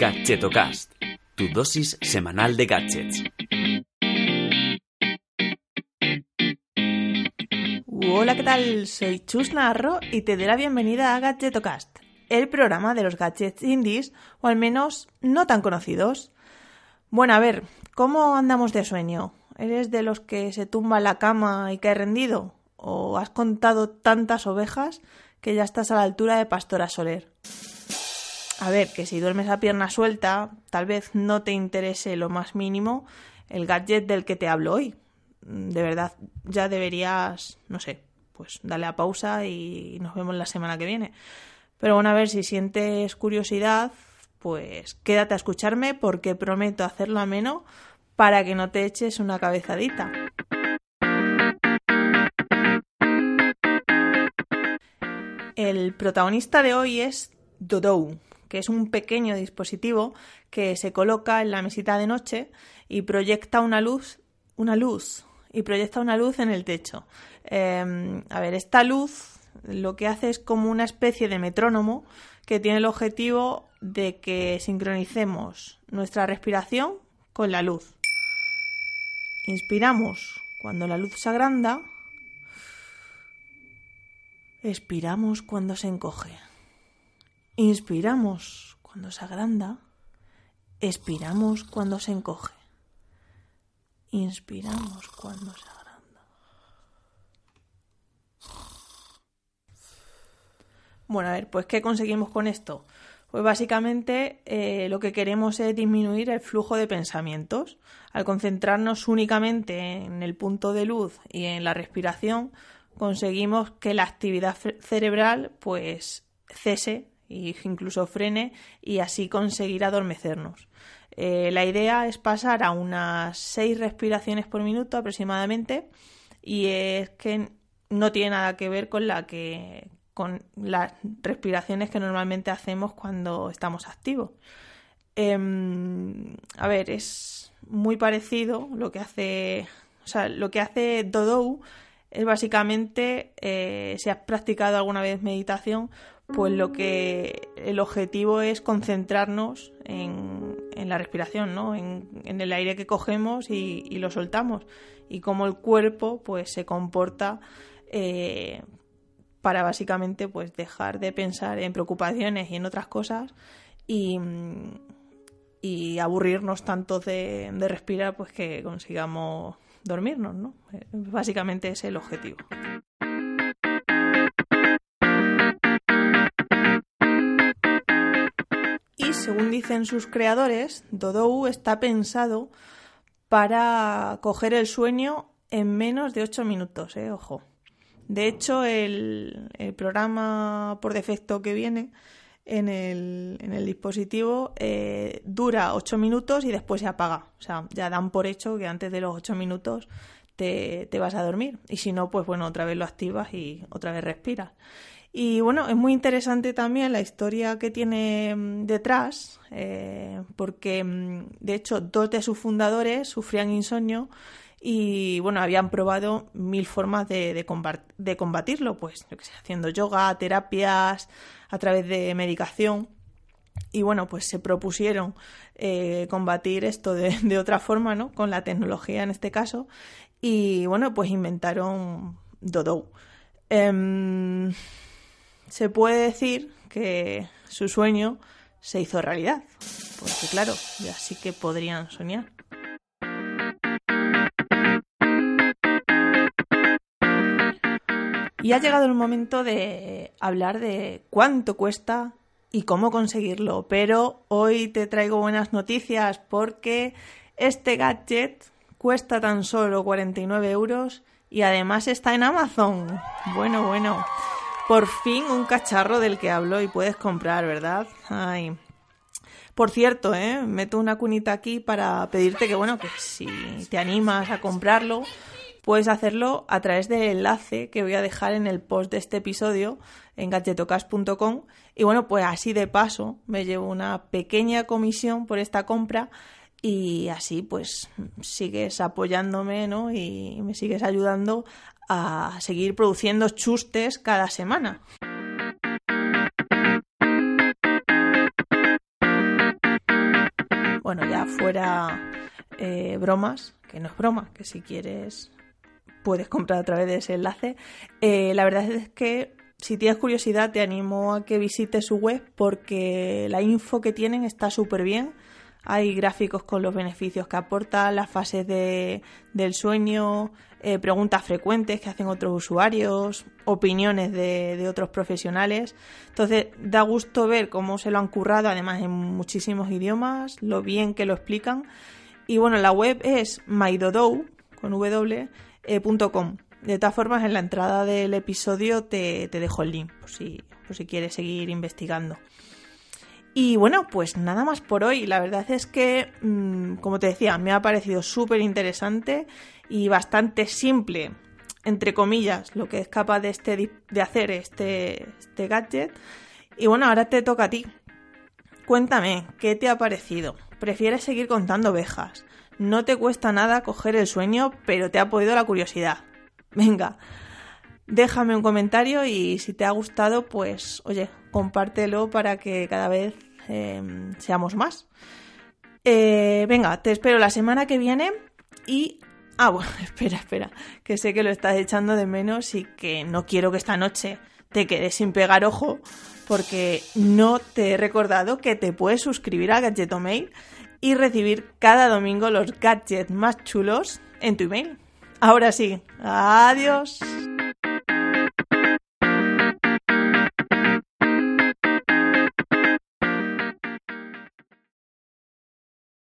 Gadgetocast, tu dosis semanal de gadgets. Hola, ¿qué tal? Soy Chus Narro y te doy la bienvenida a Gadgetocast, el programa de los gadgets indies, o al menos no tan conocidos. Bueno, a ver, ¿cómo andamos de sueño? ¿Eres de los que se tumba en la cama y cae rendido? ¿O has contado tantas ovejas que ya estás a la altura de Pastora Soler? A ver, que si duermes a pierna suelta, tal vez no te interese lo más mínimo el gadget del que te hablo hoy. De verdad, ya deberías, no sé, pues darle a pausa y nos vemos la semana que viene. Pero bueno, a ver, si sientes curiosidad, pues quédate a escucharme porque prometo hacerlo ameno para que no te eches una cabezadita. El protagonista de hoy es Dodou, que es un pequeño dispositivo que se coloca en la mesita de noche y proyecta una luz, una luz, y proyecta una luz en el techo. Eh, a ver, esta luz lo que hace es como una especie de metrónomo que tiene el objetivo de que sincronicemos nuestra respiración con la luz. Inspiramos cuando la luz se agranda. Expiramos cuando se encoge. Inspiramos cuando se agranda. Expiramos cuando se encoge. Inspiramos cuando se agranda. Bueno, a ver, pues ¿qué conseguimos con esto? Pues básicamente eh, lo que queremos es disminuir el flujo de pensamientos. Al concentrarnos únicamente en el punto de luz y en la respiración, conseguimos que la actividad cerebral pues cese e incluso frene y así conseguir adormecernos. Eh, la idea es pasar a unas seis respiraciones por minuto aproximadamente y es que no tiene nada que ver con la que con las respiraciones que normalmente hacemos cuando estamos activos. Em, a ver, es muy parecido lo que hace, o sea, lo que hace Dodou es básicamente, eh, si has practicado alguna vez meditación, pues lo que el objetivo es concentrarnos en, la respiración, ¿no? En, el aire que cogemos y, lo soltamos y cómo el cuerpo pues se comporta eh, para básicamente pues dejar de pensar en preocupaciones y en otras cosas y, aburrirnos tanto de, de, respirar pues que consigamos dormirnos, ¿no? Eh, básicamente es el objetivo. Según dicen sus creadores, Dodou está pensado para coger el sueño en menos de 8 minutos, ¿eh? ojo. De hecho, el, programa por defecto que viene en el, en el dispositivo eh, dura 8 minutos y después se apaga. O sea, ya dan por hecho que antes de los 8 minutos te, te vas a dormir. Y si no, pues bueno, otra vez lo activas y otra vez respiras. Y bueno, es muy interesante también la historia que tiene mm, detrás, eh, porque mm, de hecho dos de sus fundadores sufrían insomnio y bueno, habían probado mil formas de, de, combatirlo, pues yo que sé, haciendo yoga, terapias, a través de medicación. Y bueno, pues se propusieron eh, combatir esto de, otra forma, ¿no? Con la tecnología en este caso. Y bueno, pues inventaron Dodo. Em, se puede decir que su sueño se hizo realidad. Porque claro, ya sí que podrían soñar. Y ha llegado el momento de hablar de cuánto cuesta y cómo conseguirlo. Pero hoy te traigo buenas noticias porque este gadget cuesta tan solo 49 euros y además está en Amazon. Bueno, bueno. Por fin un cacharro del que hablo y puedes comprar, ¿verdad? Ay. Por cierto, ¿eh? meto una cunita aquí para pedirte que, bueno, que si te animas a comprarlo, puedes hacerlo a través del enlace que voy a dejar en el post de este episodio en gadgetocast.com y bueno, pues así de paso me llevo una pequeña comisión por esta compra y así pues sigues apoyándome ¿no? y me sigues ayudando a seguir produciendo chustes cada semana. bueno, ya fuera eh, bromas, que no es broma, que si quieres puedes comprar a través de ese enlace. Eh, la verdad es que si tienes curiosidad te animo a que visites su web porque la info que tienen está súper bien. Hay gráficos con los beneficios que aporta, las fases de, del sueño, eh, preguntas frecuentes que hacen otros usuarios, opiniones de, de, otros profesionales. Entonces da gusto ver cómo se lo han currado, además en muchísimos idiomas, lo bien que lo explican. Y bueno, la web es mydodou, con eh, De todas formas, en la entrada del episodio te, dejo el link, por si, por si quieres seguir investigando. Y bueno, pues nada más por hoy. La verdad es que, mm, como te decía, me ha parecido súper interesante y bastante simple, entre comillas, lo que es capaz de, este, de hacer este, este gadget. Y bueno, ahora te toca a ti. Cuéntame, ¿qué te ha parecido? ¿Prefieres seguir contando ovejas? No te cuesta nada coger el sueño, pero te ha podido la curiosidad. Venga, déjame un comentario y si te ha gustado, pues oye, compártelo para que cada vez em, seamos más. Eh, venga, te espero la semana que viene y... Ah, bueno, espera, espera, que sé que lo estás echando de menos y que no quiero que esta noche te quedes sin pegar ojo porque no te he recordado que te puedes suscribir a Gadgetomail y recibir cada domingo los gadgets más chulos en tu email. Ahora sí, adiós.